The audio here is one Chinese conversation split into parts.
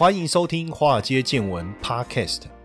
欢迎收听《华尔街见闻》Podcast。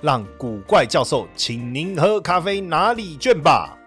让古怪教授请您喝咖啡拿礼券吧。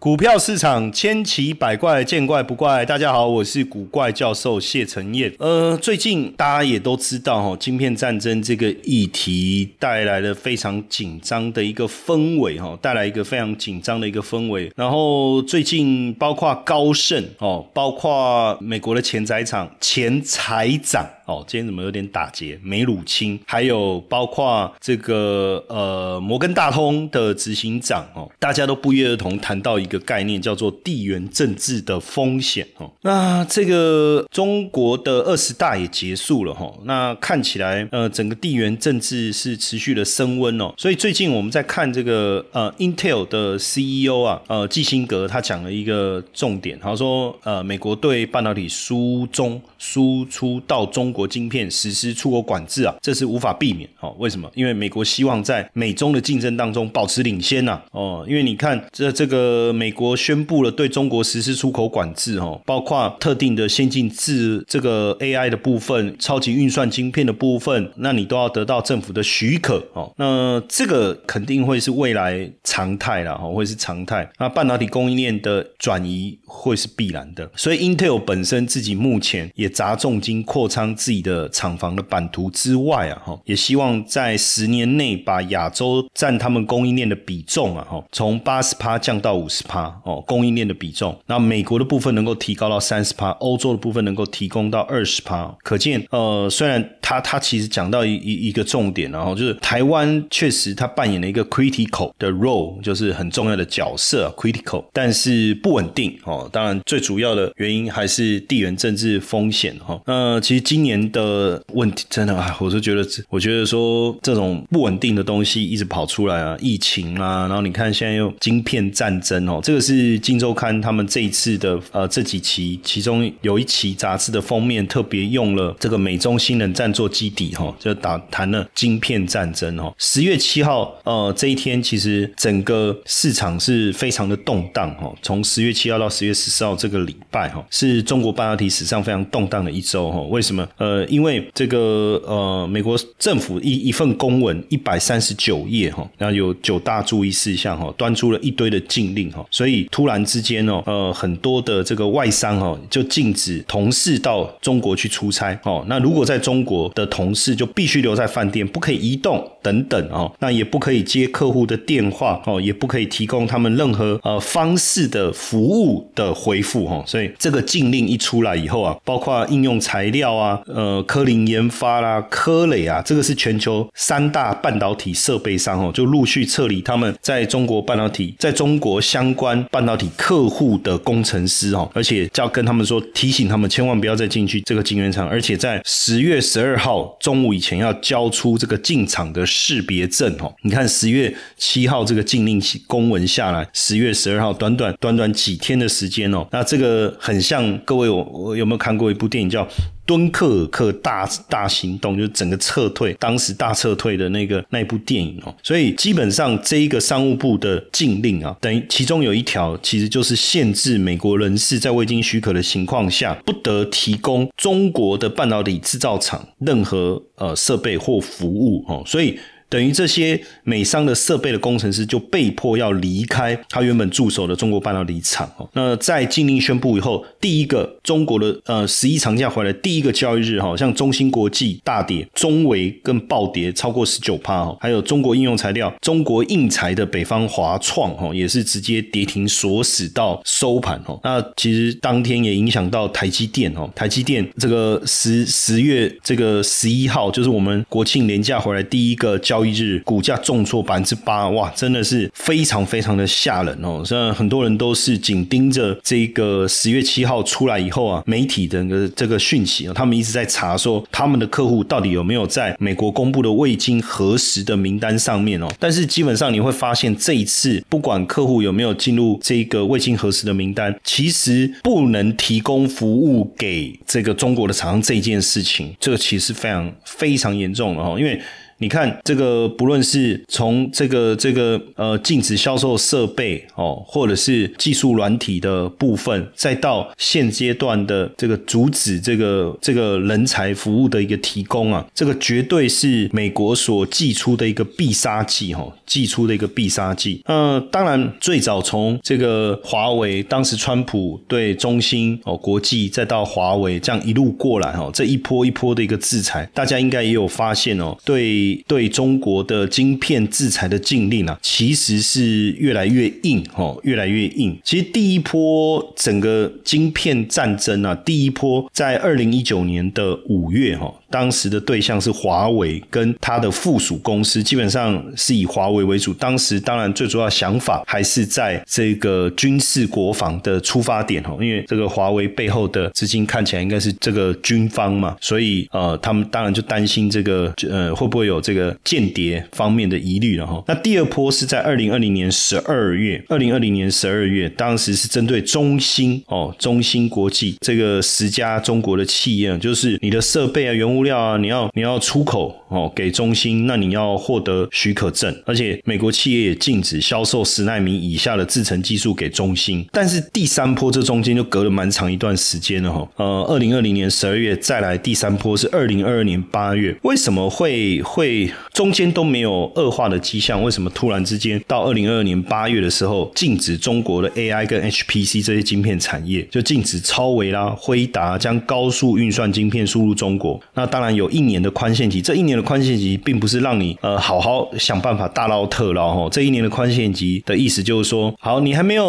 股票市场千奇百怪，见怪不怪。大家好，我是古怪教授谢承彦。呃，最近大家也都知道哈，晶片战争这个议题带来了非常紧张的一个氛围哈，带来一个非常紧张的一个氛围。然后最近包括高盛哦，包括美国的前财长前财长哦，今天怎么有点打结？梅鲁钦，还有包括这个呃摩根大通的执行长哦，大家都不约而同谈到一。个概念叫做地缘政治的风险哦。那这个中国的二十大也结束了哈。那看起来呃，整个地缘政治是持续的升温哦。所以最近我们在看这个呃，Intel 的 CEO 啊，呃，基辛格他讲了一个重点，他说呃，美国对半导体输中输出到中国国晶片实施出口管制啊，这是无法避免哦。为什么？因为美国希望在美中的竞争当中保持领先呐。哦，因为你看这这个。美国宣布了对中国实施出口管制，哦，包括特定的先进制这个 AI 的部分、超级运算晶片的部分，那你都要得到政府的许可，哦，那这个肯定会是未来常态了，哦，会是常态。那半导体供应链的转移会是必然的，所以 Intel 本身自己目前也砸重金扩仓自己的厂房的版图之外啊，哈，也希望在十年内把亚洲占他们供应链的比重啊，哈，从八十趴降到五十。趴哦，供应链的比重，那美国的部分能够提高到三十趴，欧洲的部分能够提供到二十趴，可见呃，虽然他他其实讲到一一一个重点，然后就是台湾确实他扮演了一个 critical 的 role，就是很重要的角色 critical，但是不稳定哦。当然最主要的原因还是地缘政治风险哈。那其实今年的问题真的啊，我是觉得我觉得说这种不稳定的东西一直跑出来啊，疫情啊，然后你看现在又晶片战争哦。这个是《金周刊》他们这一次的呃这几期，其中有一期杂志的封面特别用了这个美中新冷战做基底哈，就打谈了晶片战争哈。十月七号呃这一天，其实整个市场是非常的动荡哈。从十月七号到十月十四号这个礼拜哈，是中国半导体史上非常动荡的一周哈。为什么？呃，因为这个呃美国政府一一份公文一百三十九页哈，然后有九大注意事项哈，端出了一堆的禁令哈。所以突然之间哦，呃，很多的这个外商哦，就禁止同事到中国去出差哦。那如果在中国的同事就必须留在饭店，不可以移动等等哦。那也不可以接客户的电话哦，也不可以提供他们任何呃方式的服务的回复哦。所以这个禁令一出来以后啊，包括应用材料啊，呃，科林研发啦，科磊啊，这个是全球三大半导体设备商哦，就陆续撤离他们在中国半导体在中国相。关半导体客户的工程师哦，而且要跟他们说，提醒他们千万不要再进去这个晶圆厂，而且在十月十二号中午以前要交出这个进场的识别证哦。你看十月七号这个禁令公文下来，十月十二号短短短短几天的时间哦，那这个很像各位，我我有没有看过一部电影叫？敦刻尔克大大行动就是整个撤退，当时大撤退的那个那部电影哦，所以基本上这一个商务部的禁令啊，等于其中有一条其实就是限制美国人士在未经许可的情况下，不得提供中国的半导体制造厂任何呃设备或服务哦，所以。等于这些美商的设备的工程师就被迫要离开他原本驻守的中国半导体厂哦。那在禁令宣布以后，第一个中国的呃十一长假回来第一个交易日哈，像中芯国际大跌，中维跟暴跌超过十九趴哈，还有中国应用材料、中国印材的北方华创哈，也是直接跌停锁死到收盘哦。那其实当天也影响到台积电哦，台积电这个十十月这个十一号就是我们国庆连假回来第一个交。交易日股价重挫百分之八，哇，真的是非常非常的吓人哦。现在很多人都是紧盯着这个十月七号出来以后啊，媒体的这个讯息啊，他们一直在查说他们的客户到底有没有在美国公布的未经核实的名单上面哦。但是基本上你会发现，这一次不管客户有没有进入这个未经核实的名单，其实不能提供服务给这个中国的厂商这件事情，这个其实非常非常严重了哈，因为。你看这个，不论是从这个这个呃禁止销售设备哦，或者是技术软体的部分，再到现阶段的这个阻止这个这个人才服务的一个提供啊，这个绝对是美国所寄出的一个必杀技哈，寄出的一个必杀技。呃，当然最早从这个华为，当时川普对中兴哦国际，再到华为这样一路过来哈，这一波一波的一个制裁，大家应该也有发现哦，对。对中国的晶片制裁的禁令啊，其实是越来越硬哦，越来越硬。其实第一波整个晶片战争啊，第一波在二零一九年的五月哈。当时的对象是华为跟它的附属公司，基本上是以华为为主。当时当然最主要想法还是在这个军事国防的出发点哦，因为这个华为背后的资金看起来应该是这个军方嘛，所以呃，他们当然就担心这个呃会不会有这个间谍方面的疑虑了哈。那第二波是在二零二零年十二月，二零二零年十二月，当时是针对中兴哦，中兴国际这个十家中国的企业，就是你的设备啊，原物。物料啊，你要你要出口哦，给中兴，那你要获得许可证，而且美国企业也禁止销售十纳米以下的制程技术给中兴。但是第三波这中间就隔了蛮长一段时间了哈。呃，二零二零年十二月再来第三波是二零二二年八月，为什么会会中间都没有恶化的迹象？为什么突然之间到二零二二年八月的时候禁止中国的 AI 跟 HPC 这些晶片产业，就禁止超维啦、辉达将高速运算晶片输入中国？那当然有一年的宽限期，这一年的宽限期并不是让你呃好好想办法大捞特捞哈。这一年的宽限期的意思就是说，好，你还没有，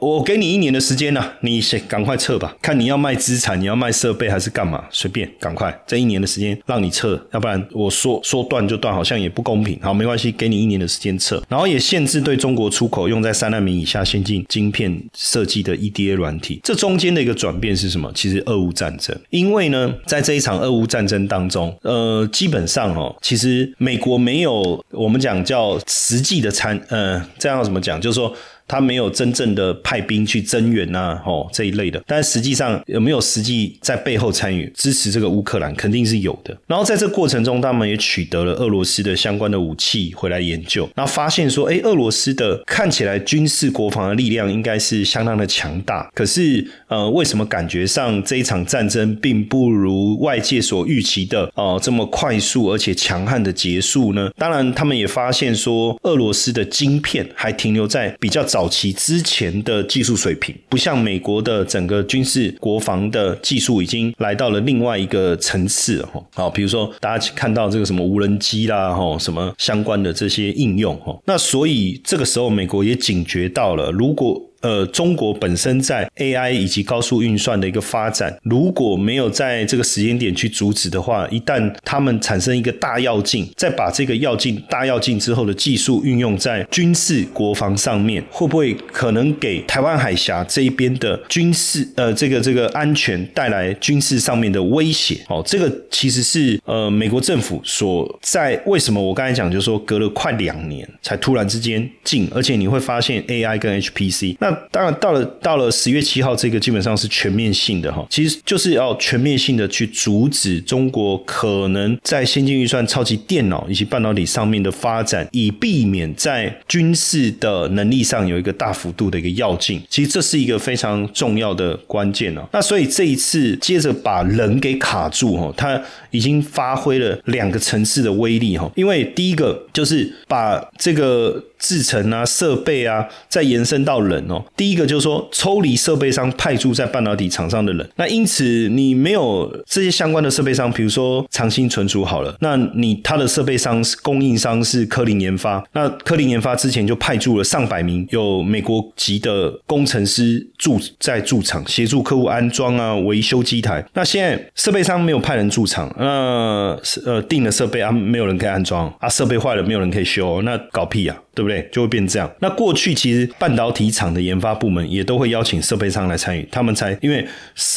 我给你一年的时间呢，你先赶快撤吧，看你要卖资产，你要卖设备还是干嘛，随便，赶快，这一年的时间让你撤，要不然我说说断就断，好像也不公平。好，没关系，给你一年的时间撤，然后也限制对中国出口用在三纳米以下先进晶片设计的 EDA 软体。这中间的一个转变是什么？其实俄乌战争，因为呢，在这一场俄乌战争当中，呃，基本上哦，其实美国没有我们讲叫实际的参，呃，这样怎么讲？就是说。他没有真正的派兵去增援呐，哦这一类的，但实际上有没有实际在背后参与支持这个乌克兰，肯定是有的。然后在这过程中，他们也取得了俄罗斯的相关的武器回来研究，然后发现说，哎，俄罗斯的看起来军事国防的力量应该是相当的强大，可是呃，为什么感觉上这一场战争并不如外界所预期的哦这么快速而且强悍的结束呢？当然，他们也发现说，俄罗斯的晶片还停留在比较早。早期之前的技术水平，不像美国的整个军事国防的技术已经来到了另外一个层次哈。好，比如说大家看到这个什么无人机啦，哈，什么相关的这些应用哈。那所以这个时候，美国也警觉到了，如果呃，中国本身在 AI 以及高速运算的一个发展，如果没有在这个时间点去阻止的话，一旦他们产生一个大跃进，再把这个跃进大跃进之后的技术运用在军事国防上面，会不会可能给台湾海峡这一边的军事呃这个这个安全带来军事上面的威胁？哦，这个其实是呃美国政府所在为什么我刚才讲就是说隔了快两年才突然之间进，而且你会发现 AI 跟 HPC 那。那当然，到了到了十月七号，这个基本上是全面性的哈，其实就是要全面性的去阻止中国可能在先进预算、超级电脑以及半导体上面的发展，以避免在军事的能力上有一个大幅度的一个要进。其实这是一个非常重要的关键哦。那所以这一次接着把人给卡住哈，他已经发挥了两个层次的威力哈，因为第一个就是把这个。制程啊、设备啊，再延伸到人哦。第一个就是说，抽离设备商派驻在半导体厂商的人，那因此你没有这些相关的设备商，比如说长兴存储好了，那你它的设备商是供应商是科林研发，那科林研发之前就派驻了上百名有美国籍的工程师驻在驻场协助客户安装啊、维修机台。那现在设备商没有派人驻场，那呃定了设备啊，没有人可以安装啊，设备坏了没有人可以修，那搞屁呀！对不对？就会变这样。那过去其实半导体厂的研发部门也都会邀请设备商来参与，他们才因为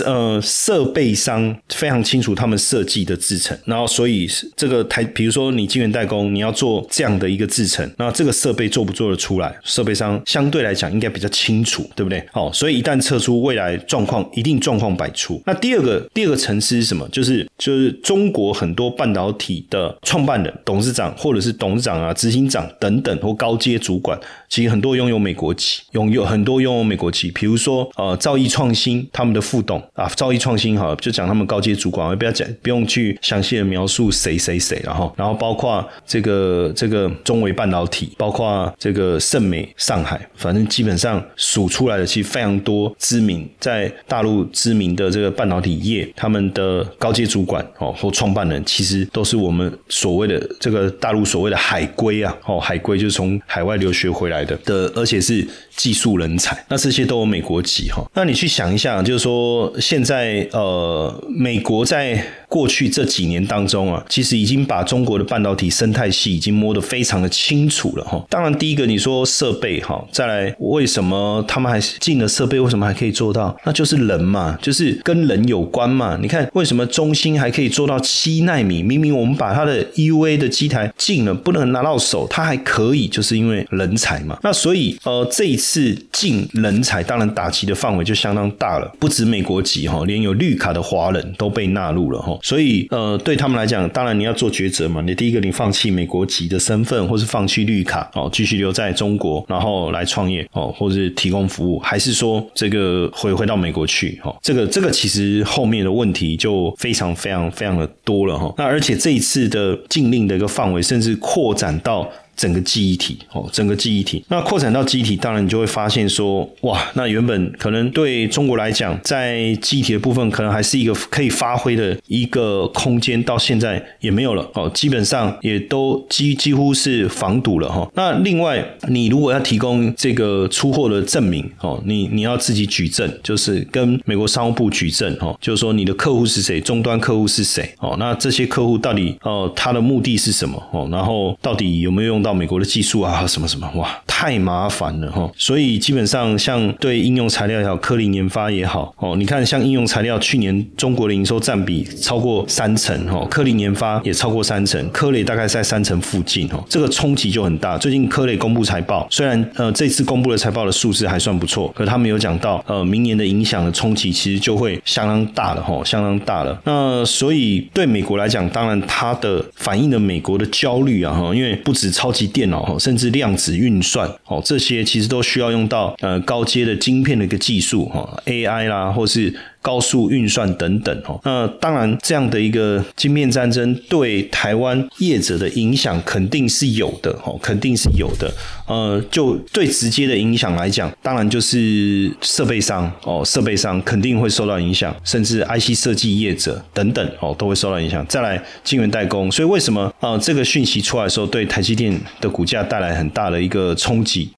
呃设备商非常清楚他们设计的制程，然后所以这个台，比如说你晶圆代工，你要做这样的一个制程，那这个设备做不做得出来？设备商相对来讲应该比较清楚，对不对？好，所以一旦测出未来状况，一定状况百出。那第二个第二个层次是什么？就是就是中国很多半导体的创办人、董事长或者是董事长啊、执行长等等或高。高阶主管其实很多拥有美国籍，拥有很多拥有美国籍，比如说呃兆易创新他们的副董啊，兆易创新哈就讲他们高阶主管，我不要讲不用去详细的描述谁谁谁，然后然后包括这个这个中维半导体，包括这个盛美上海，反正基本上数出来的其实非常多知名在大陆知名的这个半导体业，他们的高阶主管哦或创办人，其实都是我们所谓的这个大陆所谓的海归啊，哦海归就是从海外留学回来的的，而且是技术人才，那这些都有美国籍哈。那你去想一下，就是说现在呃，美国在过去这几年当中啊，其实已经把中国的半导体生态系已经摸得非常的清楚了哈。当然，第一个你说设备哈，再来为什么他们还进了设备，为什么还可以做到？那就是人嘛，就是跟人有关嘛。你看为什么中芯还可以做到七纳米？明明我们把它的 EUA 的机台进了，不能拿到手，它还可以，就就是因为人才嘛。那所以呃，这一次进人才，当然打击的范围就相当大了，不止美国籍哈，连有绿卡的华人都被纳入了哈。所以，呃，对他们来讲，当然你要做抉择嘛。你第一个，你放弃美国籍的身份，或是放弃绿卡，哦，继续留在中国，然后来创业，哦，或者是提供服务，还是说这个回回到美国去，哈，这个这个其实后面的问题就非常非常非常的多了，哈。那而且这一次的禁令的一个范围，甚至扩展到。整个记忆体哦，整个记忆体，那扩展到记忆体，当然你就会发现说，哇，那原本可能对中国来讲，在记忆体的部分，可能还是一个可以发挥的一个空间，到现在也没有了哦，基本上也都几几乎是防堵了哈。那另外，你如果要提供这个出货的证明哦，你你要自己举证，就是跟美国商务部举证哦，就是说你的客户是谁，终端客户是谁哦，那这些客户到底哦，他的目的是什么哦，然后到底有没有用到？美国的技术啊，什么什么哇，太麻烦了哈。所以基本上像对应用材料也好，科林研发也好哦，你看像应用材料去年中国的营收占比超过三成哈，科林研发也超过三成，科雷大概在三成附近哈，这个冲击就很大。最近科雷公布财报，虽然呃这次公布的财报的数字还算不错，可他们有讲到呃明年的影响的冲击其实就会相当大了哈，相当大了。那所以对美国来讲，当然它的反映了美国的焦虑啊哈，因为不止超超级。电脑甚至量子运算哦，这些其实都需要用到呃高阶的晶片的一个技术哈，AI 啦，或是。高速运算等等哦，那当然这样的一个晶片战争对台湾业者的影响肯定是有的哦，肯定是有的。呃，就最直接的影响来讲，当然就是设备商哦，设备商肯定会受到影响，甚至 IC 设计业者等等哦都会受到影响。再来晶圆代工，所以为什么啊这个讯息出来的时候，对台积电的股价带来很大的一个冲击？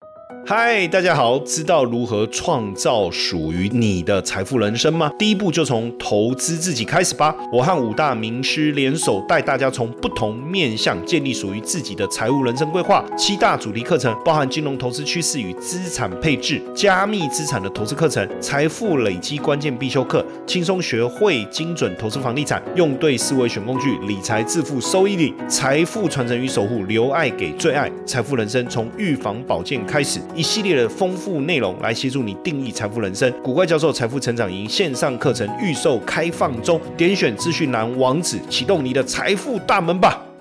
嗨，大家好！知道如何创造属于你的财富人生吗？第一步就从投资自己开始吧。我和五大名师联手，带大家从不同面向建立属于自己的财务人生规划。七大主题课程包含金融投资趋势与资产配置、加密资产的投资课程、财富累积关键必修课、轻松学会精准投资房地产、用对思维选工具、理财致富收益率、财富传承与守护、留爱给最爱、财富人生从预防保健开始。一系列的丰富内容来协助你定义财富人生。古怪教授财富成长营线上课程预售开放中，点选资讯栏网址，启动你的财富大门吧。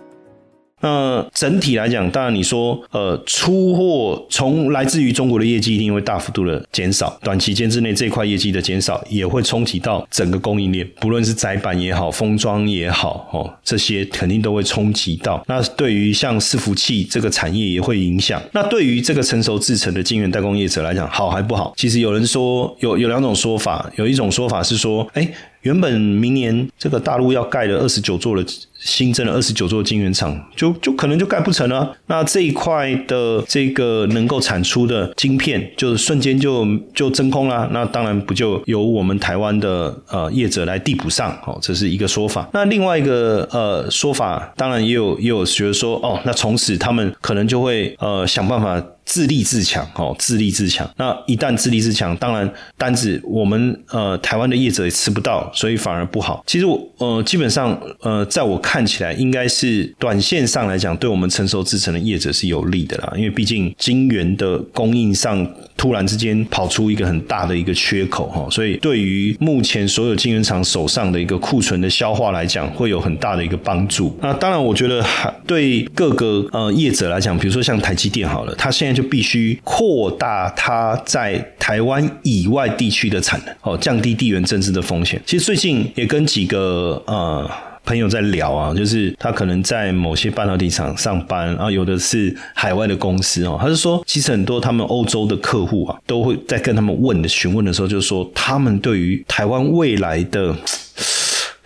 那整体来讲，当然你说呃出货从来自于中国的业绩一定会大幅度的减少，短期间之内这块业绩的减少也会冲击到整个供应链，不论是窄板也好，封装也好，哦这些肯定都会冲击到。那对于像伺服器这个产业也会影响。那对于这个成熟制成的晶圆代工业者来讲，好还不好？其实有人说有有两种说法，有一种说法是说，哎。原本明年这个大陆要盖的二十九座的新增了二十九座晶圆厂，就就可能就盖不成了。那这一块的这个能够产出的晶片，就瞬间就就真空了。那当然不就由我们台湾的呃业者来递补上？哦，这是一个说法。那另外一个呃说法，当然也有也有学说，哦，那从此他们可能就会呃想办法。自立自强，哦，自立自强。那一旦自立自强，当然单子我们呃台湾的业者也吃不到，所以反而不好。其实我呃基本上呃在我看看起来，应该是短线上来讲，对我们成熟制成的业者是有利的啦。因为毕竟晶圆的供应上突然之间跑出一个很大的一个缺口哈，所以对于目前所有晶圆厂手上的一个库存的消化来讲，会有很大的一个帮助。那当然，我觉得对各个呃业者来讲，比如说像台积电好了，它现在就必须扩大它在台湾以外地区的产能，哦，降低地缘政治的风险。其实最近也跟几个呃朋友在聊啊，就是他可能在某些半导体厂上班啊，有的是海外的公司哦，他是说，其实很多他们欧洲的客户啊，都会在跟他们问的询问的时候，就是说他们对于台湾未来的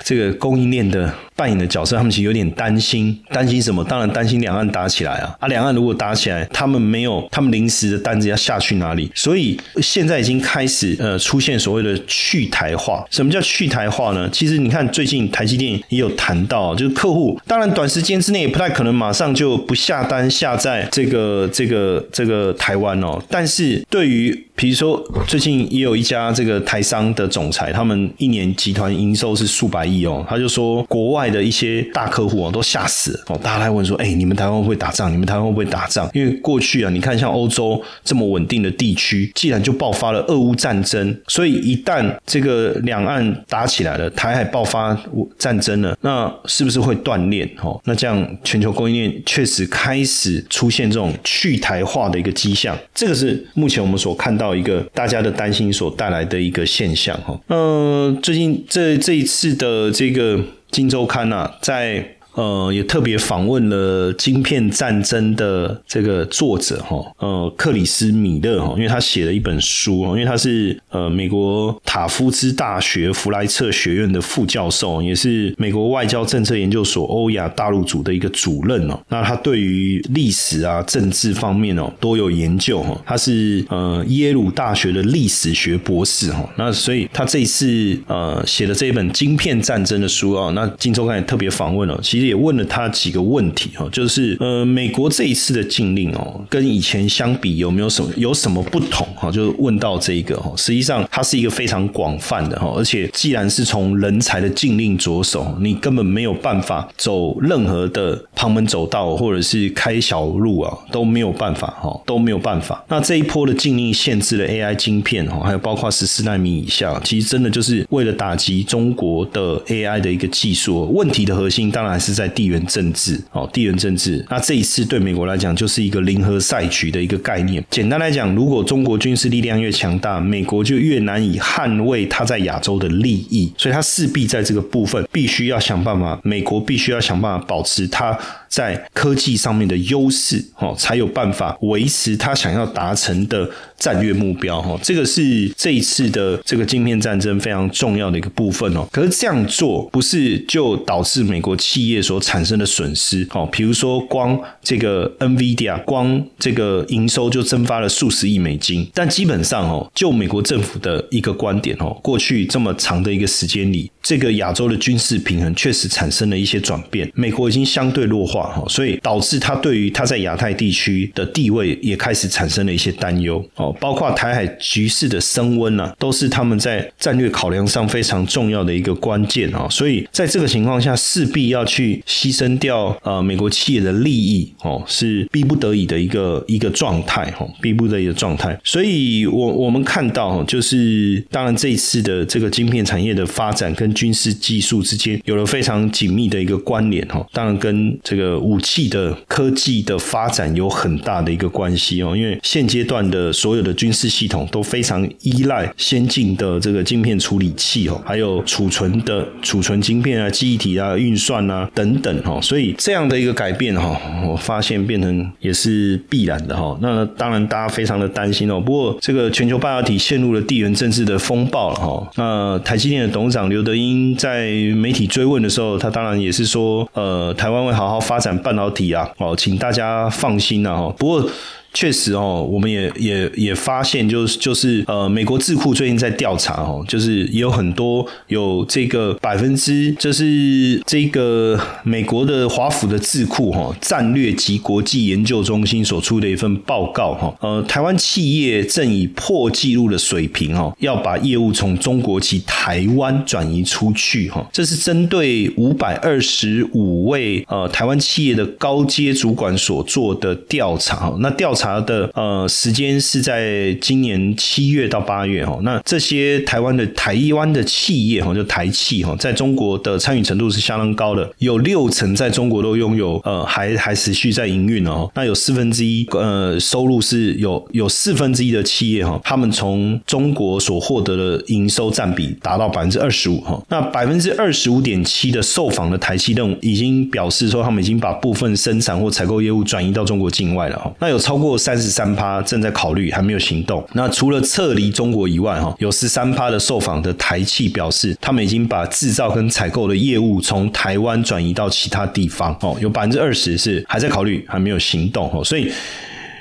这个供应链的。扮演的角色，他们其实有点担心，担心什么？当然担心两岸打起来啊！啊，两岸如果打起来，他们没有，他们临时的单子要下去哪里？所以现在已经开始呃出现所谓的去台化。什么叫去台化呢？其实你看最近台积电也有谈到，就是客户当然短时间之内也不太可能马上就不下单下在这个这个这个台湾哦。但是对于比如说最近也有一家这个台商的总裁，他们一年集团营收是数百亿哦，他就说国外。的一些大客户啊，都吓死哦！大家来问说：“哎，你们台湾会不会打仗？你们台湾会不会打仗？”因为过去啊，你看像欧洲这么稳定的地区，既然就爆发了俄乌战争，所以一旦这个两岸打起来了，台海爆发战争了，那是不是会断裂？哦，那这样全球供应链确实开始出现这种去台化的一个迹象，这个是目前我们所看到一个大家的担心所带来的一个现象。哈，呃，最近这这一次的呃这个。《金周刊》呐，在。呃，也特别访问了《晶片战争》的这个作者哈，呃，克里斯米勒哈，因为他写了一本书因为他是呃美国塔夫兹大学弗莱彻学院的副教授，也是美国外交政策研究所欧亚大陆组的一个主任哦。那他对于历史啊、政治方面哦都有研究哈。他是呃耶鲁大学的历史学博士哈。那所以他这一次呃写的这一本《晶片战争》的书啊，那《金周刊》也特别访问了，其实。也问了他几个问题哈，就是呃，美国这一次的禁令哦，跟以前相比有没有什么有什么不同哈？就问到这一个哈，实际上它是一个非常广泛的哈，而且既然是从人才的禁令着手，你根本没有办法走任何的旁门走道或者是开小路啊，都没有办法哈，都没有办法。那这一波的禁令限制了 AI 晶片哈，还有包括十四纳米以下，其实真的就是为了打击中国的 AI 的一个技术。问题的核心当然是。在地缘政治哦，地缘政治，那这一次对美国来讲就是一个零和赛局的一个概念。简单来讲，如果中国军事力量越强大，美国就越难以捍卫它在亚洲的利益，所以它势必在这个部分必须要想办法，美国必须要想办法保持它。在科技上面的优势，哦，才有办法维持他想要达成的战略目标，哦，这个是这一次的这个晶片战争非常重要的一个部分哦。可是这样做不是就导致美国企业所产生的损失，哦，比如说光这个 NVIDIA 光这个营收就蒸发了数十亿美金，但基本上哦，就美国政府的一个观点哦，过去这么长的一个时间里，这个亚洲的军事平衡确实产生了一些转变，美国已经相对弱化。哈，所以导致他对于他在亚太地区的地位也开始产生了一些担忧哦，包括台海局势的升温呢，都是他们在战略考量上非常重要的一个关键啊。所以在这个情况下，势必要去牺牲掉呃美国企业的利益哦，是逼不得已的一个一个状态哈，逼不得已的状态。所以我我们看到，就是当然这一次的这个晶片产业的发展跟军事技术之间有了非常紧密的一个关联哈，当然跟这个。武器的科技的发展有很大的一个关系哦。因为现阶段的所有的军事系统都非常依赖先进的这个晶片处理器哦，还有储存的储存晶片啊、记忆体啊、运算啊等等哈。所以这样的一个改变哈，我发现变成也是必然的哈。那当然大家非常的担心哦。不过这个全球半导体陷入了地缘政治的风暴了哈。那台积电的董事长刘德英在媒体追问的时候，他当然也是说，呃，台湾会好好发展半导体啊，哦，请大家放心啊，不过。确实哦，我们也也也发现，就是就是呃，美国智库最近在调查哦，就是也有很多有这个百分之，就是这个美国的华府的智库哈战略及国际研究中心所出的一份报告哈，呃，台湾企业正以破纪录的水平哦，要把业务从中国及台湾转移出去哈，这是针对五百二十五位呃台湾企业的高阶主管所做的调查，那调查。查的呃时间是在今年七月到八月哈，那这些台湾的台湾的企业哈，就台企哈，在中国的参与程度是相当高的，有六成在中国都拥有呃还还持续在营运哦，那有四分之一呃收入是有有四分之一的企业哈，他们从中国所获得的营收占比达到百分之二十五哈，那百分之二十五点七的受访的台企都已经表示说，他们已经把部分生产或采购业务转移到中国境外了哈，那有超过。三十三趴正在考虑，还没有行动。那除了撤离中国以外，哈，有十三趴的受访的台企表示，他们已经把制造跟采购的业务从台湾转移到其他地方。哦，有百分之二十是还在考虑，还没有行动。哦，所以。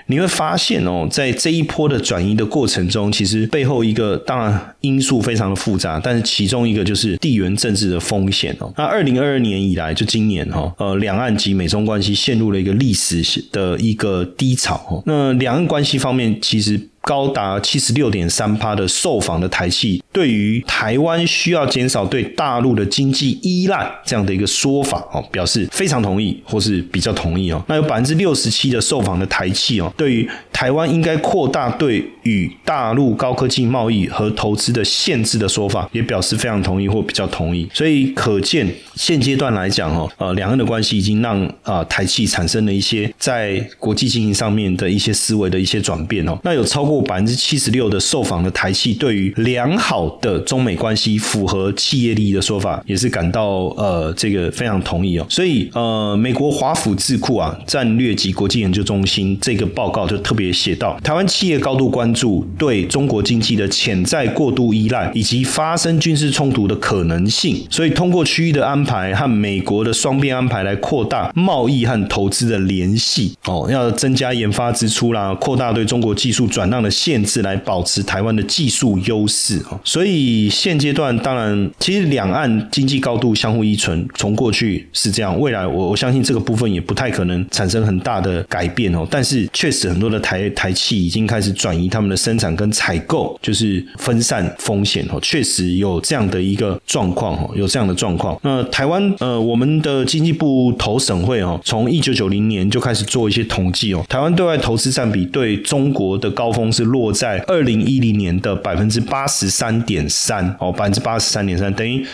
你会发现哦，在这一波的转移的过程中，其实背后一个当然因素非常的复杂，但是其中一个就是地缘政治的风险哦。那二零二二年以来，就今年哈，呃，两岸及美中关系陷入了一个历史的一个低潮。那两岸关系方面，其实。高达七十六点三趴的受访的台企，对于台湾需要减少对大陆的经济依赖这样的一个说法哦，表示非常同意或是比较同意哦。那有百分之六十七的受访的台企哦，对于台湾应该扩大对与大陆高科技贸易和投资的限制的说法，也表示非常同意或比较同意。所以可见现阶段来讲哦，呃，两岸的关系已经让啊台企产生了一些在国际经营上面的一些思维的一些转变哦。那有超过。百分之七十六的受访的台企对于良好的中美关系符合企业利益的说法，也是感到呃这个非常同意哦。所以呃，美国华府智库啊战略及国际研究中心这个报告就特别写到，台湾企业高度关注对中国经济的潜在过度依赖以及发生军事冲突的可能性，所以通过区域的安排和美国的双边安排来扩大贸易和投资的联系哦，要增加研发支出啦，扩大对中国技术转让。的限制来保持台湾的技术优势啊，所以现阶段当然，其实两岸经济高度相互依存，从过去是这样，未来我我相信这个部分也不太可能产生很大的改变哦。但是确实很多的台台企已经开始转移他们的生产跟采购，就是分散风险哦。确实有这样的一个状况哦，有这样的状况。那台湾呃，我们的经济部投审会哦，从一九九零年就开始做一些统计哦，台湾对外投资占比对中国的高峰。是落在二零一零年的百分之八十三点三哦，百分之八十三点三等于。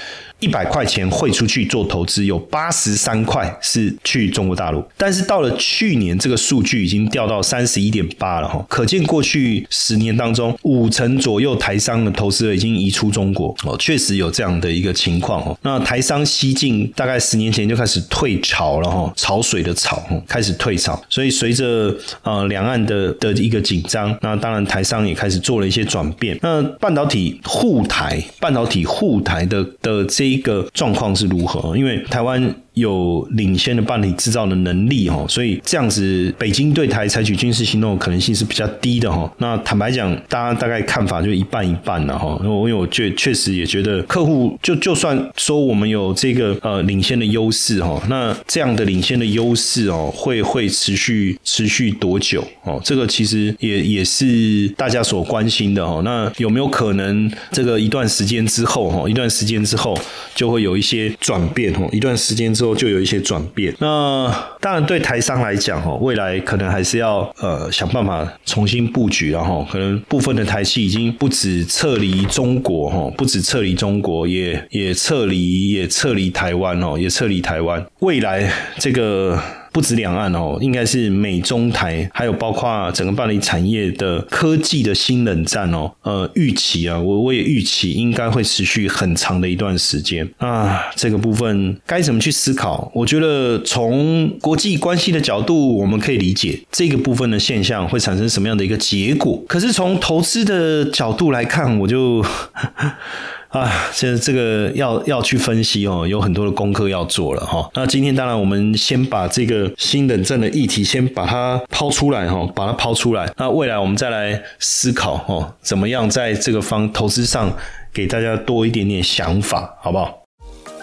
一百块钱汇出去做投资，有八十三块是去中国大陆，但是到了去年，这个数据已经掉到三十一点八了哈，可见过去十年当中，五成左右台商的投资额已经移出中国哦，确实有这样的一个情况哦。那台商西进大概十年前就开始退潮了哈，潮水的潮开始退潮，所以随着呃两岸的的一个紧张，那当然台商也开始做了一些转变。那半导体护台，半导体护台的的这。一个状况是如何？因为台湾。有领先的半导体制造的能力哈，所以这样子北京对台采取军事行动的可能性是比较低的哈。那坦白讲，大家大概看法就一半一半了哈。因为我觉确实也觉得客户就就算说我们有这个呃领先的优势哈，那这样的领先的优势哦，会会持续持续多久哦？这个其实也也是大家所关心的哈。那有没有可能这个一段时间之后哈，一段时间之后就会有一些转变哈？一段时间。之后就有一些转变。那当然对台商来讲，哦，未来可能还是要呃想办法重新布局，然后可能部分的台企已经不止撤离中国，哈，不止撤离中国，也也撤离也撤离台湾，哦，也撤离台湾。未来这个。不止两岸哦，应该是美中台，还有包括整个半导体产业的科技的新冷战哦。呃，预期啊，我我也预期应该会持续很长的一段时间啊。这个部分该怎么去思考？我觉得从国际关系的角度，我们可以理解这个部分的现象会产生什么样的一个结果。可是从投资的角度来看，我就。啊，现在这个要要去分析哦，有很多的功课要做了哈。那今天当然我们先把这个新冷战的议题先把它抛出来哈，把它抛出来。那未来我们再来思考哦，怎么样在这个方投资上给大家多一点点想法，好不好？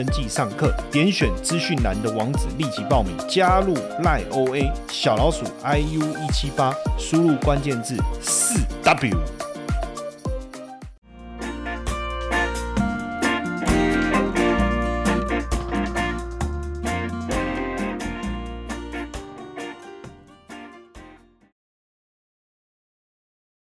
登记上课，点选资讯栏的网址立即报名，加入赖 OA 小老鼠 iu 一七八，输入关键字四 W。